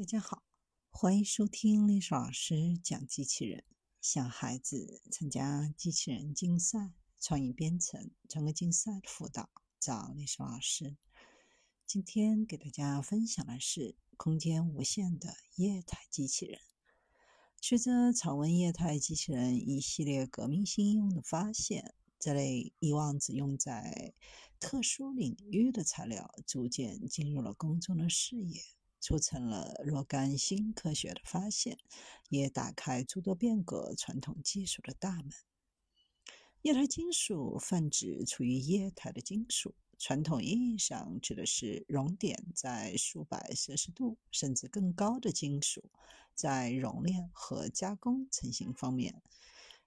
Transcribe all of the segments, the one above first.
大家好，欢迎收听历史老师讲机器人。小孩子参加机器人竞赛、创意编程、创客竞赛的辅导，找历史老师。今天给大家分享的是空间无限的液态机器人。随着常温液态机器人一系列革命性应用的发现，这类以往只用在特殊领域的材料，逐渐进入了公众的视野。促成了若干新科学的发现，也打开诸多变革传统技术的大门。液态金属泛指处于液态的金属，传统意义上指的是熔点在数百摄氏度甚至更高的金属，在熔炼和加工成型方面，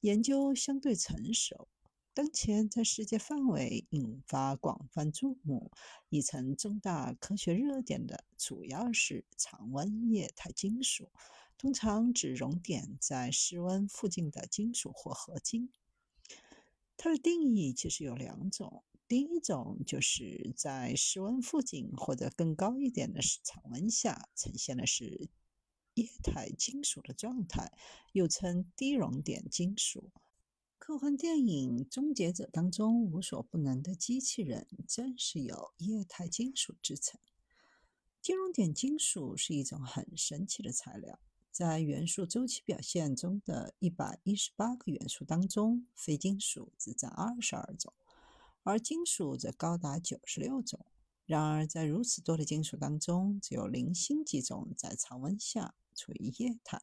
研究相对成熟。当前，在世界范围引发广泛注目、已成重大科学热点的，主要是常温液态金属，通常指熔点在室温附近的金属或合金。它的定义其实有两种：第一种就是在室温附近或者更高一点的常温下，呈现的是液态金属的状态，又称低熔点金属。科幻电影《终结者》当中无所不能的机器人，正是由液态金属制成。金熔点金属是一种很神奇的材料，在元素周期表现中的一百一十八个元素当中，非金属只占二十二种，而金属则高达九十六种。然而，在如此多的金属当中，只有零星几种在常温下处于液态，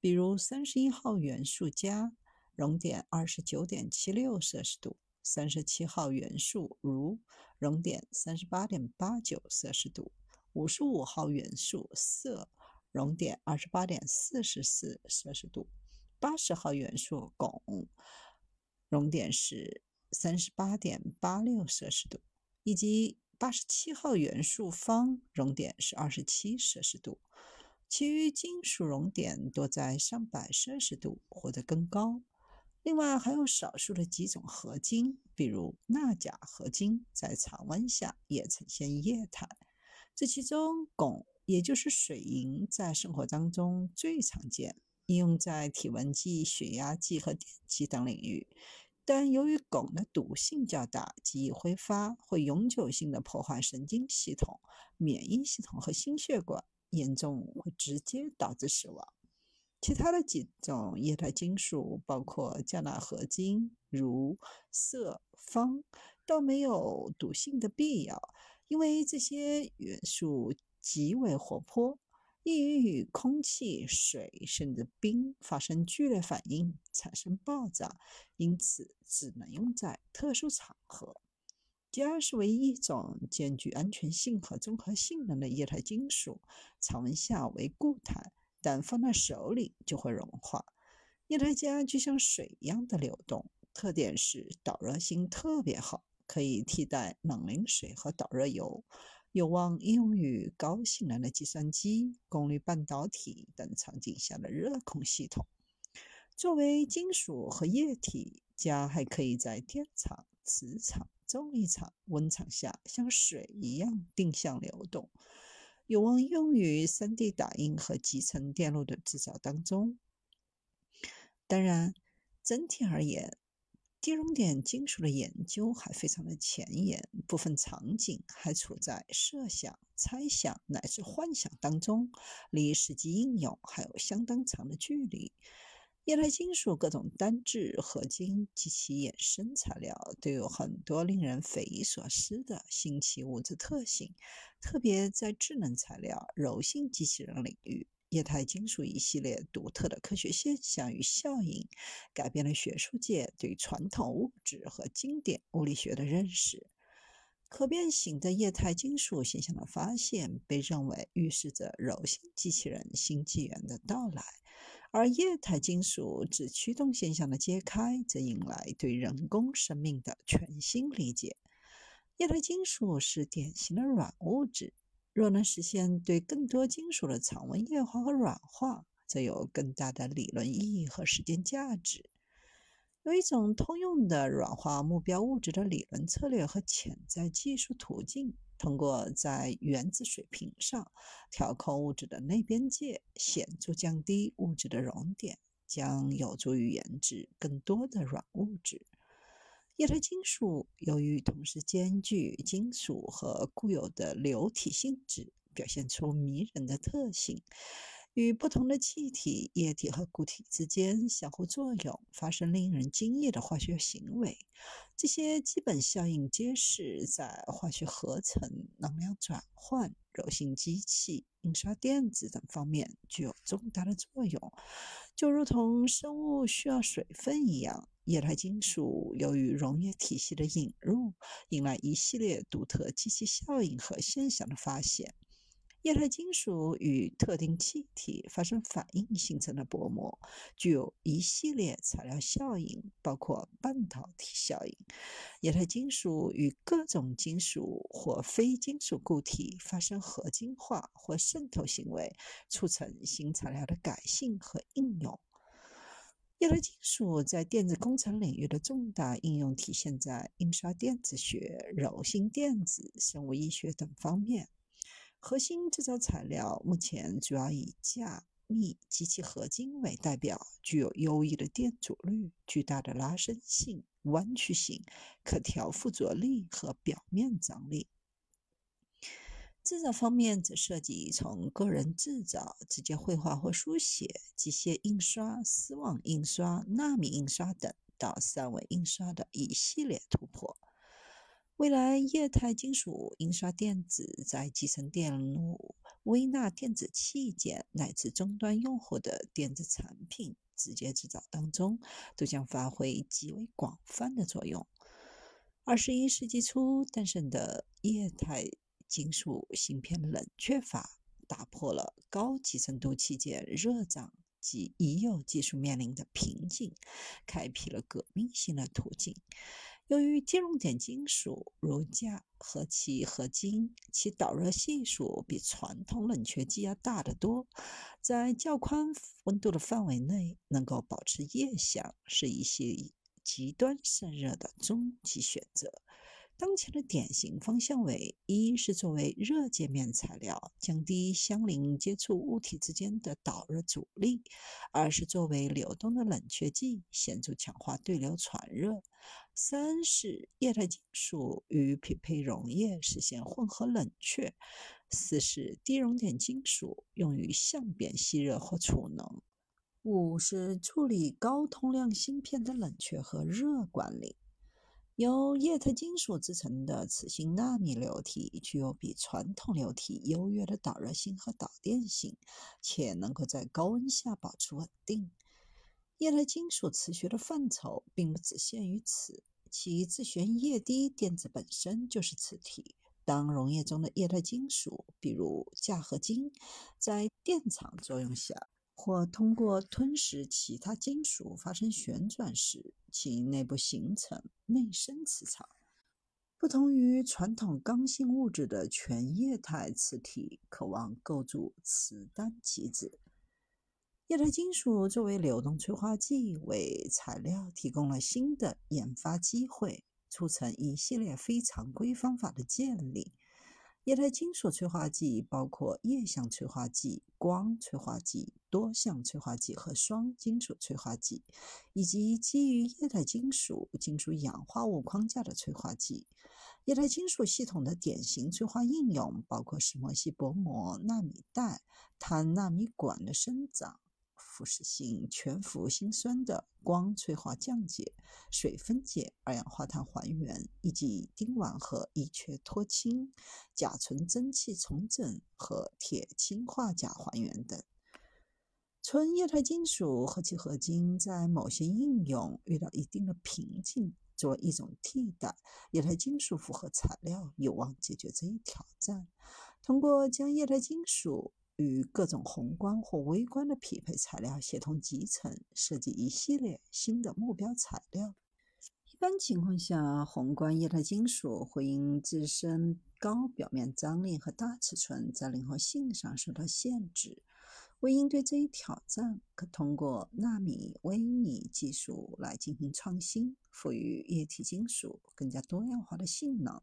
比如三十一号元素镓。熔点二十九点七六摄氏度，三十七号元素铷，熔点三十八点八九摄氏度，五十五号元素铯，熔点二十八点四十四摄氏度，八十号元素汞，熔点是三十八点八六摄氏度，以及八十七号元素方，熔点是二十七摄氏度。其余金属熔点多在上百摄氏度或者更高。另外还有少数的几种合金，比如钠钾合金，在常温下也呈现液态。这其中，汞也就是水银，在生活当中最常见，应用在体温计、血压计和电机等领域。但由于汞的毒性较大，极易挥发，会永久性的破坏神经系统、免疫系统和心血管，严重会直接导致死亡。其他的几种液态金属，包括镓钠合金、铷、铯、方，倒没有毒性的必要，因为这些元素极为活泼，易于与空气、水甚至冰发生剧烈反应，产生爆炸，因此只能用在特殊场合。镓是唯一一种兼具安全性和综合性能的液态金属，常温下为固态。但放在手里就会融化。液态镓就像水一样的流动，特点是导热性特别好，可以替代冷凝水和导热油，有望应用于高性能的计算机、功率半导体等场景下的热控系统。作为金属和液体，镓还可以在电场、磁场、重力场、温场下像水一样定向流动。有望用于 3D 打印和集成电路的制造当中。当然，整体而言，低熔点金属的研究还非常的前沿，部分场景还处在设想、猜想乃至幻想当中，离实际应用还有相当长的距离。液态金属各种单质、合金及其衍生材料都有很多令人匪夷所思的新奇物质特性，特别在智能材料、柔性机器人领域，液态金属一系列独特的科学现象与效应，改变了学术界对传统物质和经典物理学的认识。可变形的液态金属现象的发现，被认为预示着柔性机器人新纪元的到来；而液态金属指驱动现象的揭开，则引来对人工生命的全新理解。液态金属是典型的软物质，若能实现对更多金属的常温液化和软化，则有更大的理论意义和实践价值。有一种通用的软化目标物质的理论策略和潜在技术途径，通过在原子水平上调控物质的内边界，显著降低物质的熔点，将有助于研制更多的软物质。液态金属由于同时兼具金属和固有的流体性质，表现出迷人的特性。与不同的气体、液体和固体之间相互作用，发生令人惊异的化学行为。这些基本效应揭示，在化学合成、能量转换、柔性机器、印刷电子等方面具有重大的作用。就如同生物需要水分一样，液态金属由于溶液体系的引入，引来一系列独特机器效应和现象的发现。液态金属与特定气体发生反应形成的薄膜，具有一系列材料效应，包括半导体效应。液态金属与各种金属或非金属固体发生合金化或渗透行为，促成新材料的改性和应用。液态金属在电子工程领域的重大应用体现在印刷电子学、柔性电子、生物医学等方面。核心制造材料目前主要以钾、镍及其合金为代表，具有优异的电阻率、巨大的拉伸性、弯曲性、可调附着力和表面张力。制造方面则涉及从个人制造、直接绘画或书写、机械印刷、丝网印刷、纳米印刷等，到三维印刷的一系列突破。未来，液态金属印刷电子在集成电路、微纳电子器件乃至终端用户的电子产品直接制造当中，都将发挥极为广泛的作用。二十一世纪初诞生的液态金属芯片冷却法，打破了高集成度器件热胀及已有技术面临的瓶颈，开辟了革命性的途径。由于金熔点金属如钾和其合金，其导热系数比传统冷却剂要大得多，在较宽温度的范围内能够保持液相，是一些极端散热的终极选择。当前的典型方向为：一是作为热界面材料，降低相邻接触物体之间的导热阻力；二是作为流动的冷却剂，显著强化对流传热；三是液态金属与匹配溶液实现混合冷却；四是低熔点金属用于相变吸热或储能；五是处理高通量芯片的冷却和热管理。由液态金属制成的磁性纳米流体具有比传统流体优越的导热性和导电性，且能够在高温下保持稳定。液态金属磁学的范畴并不只限于此，其自旋液滴电子本身就是磁体。当溶液中的液态金属，比如钾合金，在电场作用下，或通过吞食其他金属发生旋转时，其内部形成内生磁场。不同于传统刚性物质的全液态磁体，渴望构筑磁单极子。液态金属作为流动催化剂，为材料提供了新的研发机会，促成一系列非常规方法的建立。液态金属催化剂包括液相催化剂、光催化剂、多相催化剂和双金属催化剂，以及基于液态金属金属氧化物框架的催化剂。液态金属系统的典型催化应用包括石墨烯薄膜、纳米带、碳纳米管的生长。腐蚀性全氟辛酸的光催化降解、水分解、二氧化碳还原，以及丁烷和乙炔脱氢、甲醇蒸汽重整和铁氢化钾还原等。纯液态金属和其合金在某些应用遇到一定的瓶颈，作为一种替代，液态金属复合材料有望解决这一挑战。通过将液态金属与各种宏观或微观的匹配材料协同集成，设计一系列新的目标材料。一般情况下，宏观液态金属会因自身高表面张力和大尺寸，在灵活性上受到限制。为应对这一挑战，可通过纳米、微米技术来进行创新，赋予液体金属更加多样化的性能。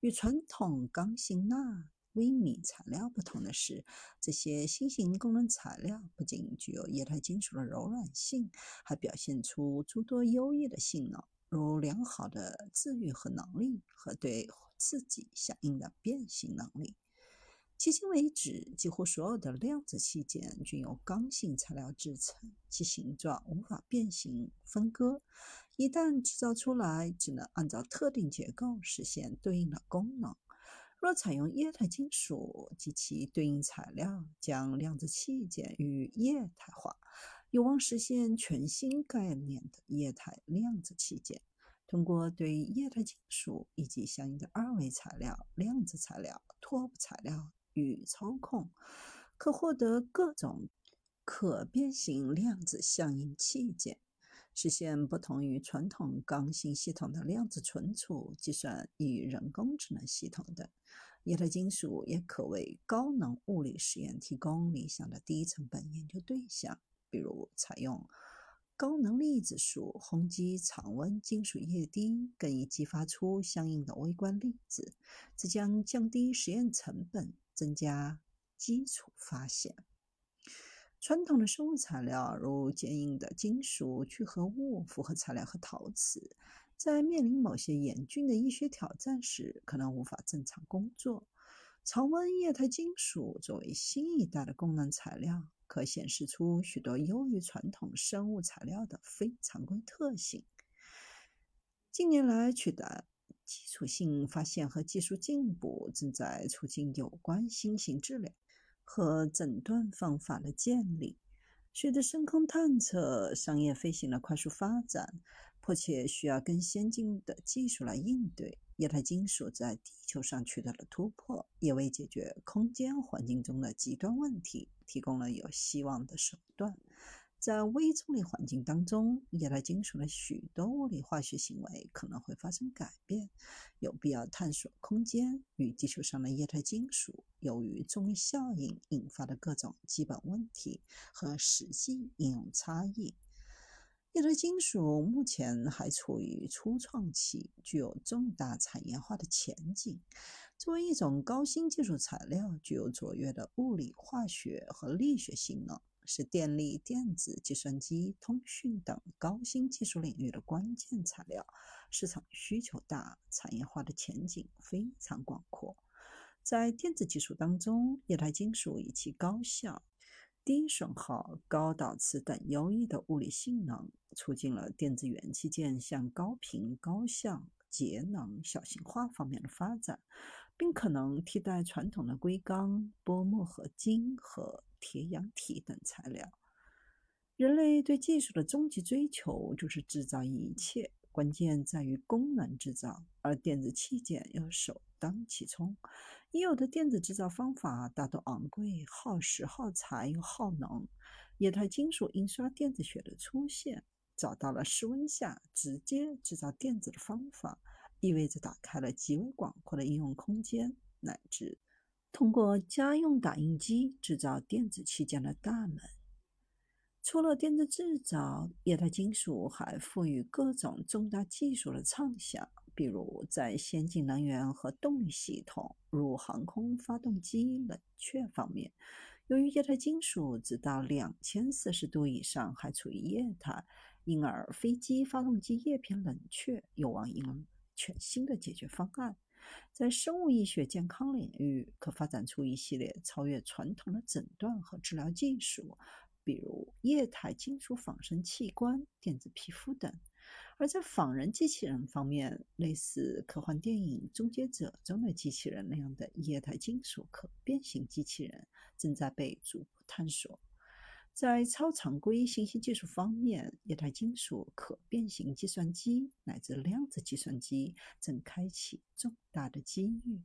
与传统刚性钠。微米材料不同的是，这些新型功能材料不仅具有液态金属的柔软性，还表现出诸多优异的性能，如良好的自愈和能力和对刺激响应的变形能力。迄今为止，几乎所有的量子器件均由刚性材料制成，其形状无法变形分割。一旦制造出来，只能按照特定结构实现对应的功能。若采用液态金属及其对应材料，将量子器件与液态化，有望实现全新概念的液态量子器件。通过对液态金属以及相应的二维材料、量子材料、拓扑材料与操控，可获得各种可变形量子相应器件。实现不同于传统刚性系统的量子存储、计算与人工智能系统等，液态金属也可为高能物理实验提供理想的低成本研究对象。比如，采用高能粒子束轰击常温金属液滴，更易激发出相应的微观粒子，这将降低实验成本，增加基础发现。传统的生物材料，如坚硬的金属聚合物、复合材料和陶瓷，在面临某些严峻的医学挑战时，可能无法正常工作。常温液态金属作为新一代的功能材料，可显示出许多优于传统生物材料的非常规特性。近年来，取得基础性发现和技术进步，正在促进有关新型治疗。和诊断方法的建立，随着深空探测、商业飞行的快速发展，迫切需要更先进的技术来应对。液态金属在地球上取得了突破，也为解决空间环境中的极端问题提供了有希望的手段。在微重力环境当中，液态金属的许多物理化学行为可能会发生改变，有必要探索空间与地球上的液态金属由于重力效应引发的各种基本问题和实际应用差异。液态金属目前还处于初创期，具有重大产业化的前景。作为一种高新技术材料，具有卓越的物理、化学和力学性能。是电力、电子、计算机、通讯等高新技术领域的关键材料，市场需求大，产业化的前景非常广阔。在电子技术当中，液态金属以其高效、低损耗、高导磁等优异的物理性能，促进了电子元器件向高频、高效、节能、小型化方面的发展，并可能替代传统的硅钢、钋铋合金和。铁氧体等材料，人类对技术的终极追求就是制造一切，关键在于功能制造，而电子器件要首当其冲。已有的电子制造方法大多昂贵、耗时、耗材又耗能。液态金属印刷电子学的出现，找到了室温下直接制造电子的方法，意味着打开了极为广阔的应用空间，乃至。通过家用打印机制造电子器件的大门。除了电子制造，液态金属还赋予各种重大技术的畅想，比如在先进能源和动力系统，如航空发动机冷却方面，由于液态金属直到两千摄氏度以上还处于液态，因而飞机发动机叶片冷却有望迎来全新的解决方案。在生物医学健康领域，可发展出一系列超越传统的诊断和治疗技术，比如液态金属仿生器官、电子皮肤等。而在仿人机器人方面，类似科幻电影《终结者》中的机器人那样的液态金属可变形机器人正在被逐步探索。在超常规信息技术方面，液态金属可变形计算机乃至量子计算机正开启重大的机遇。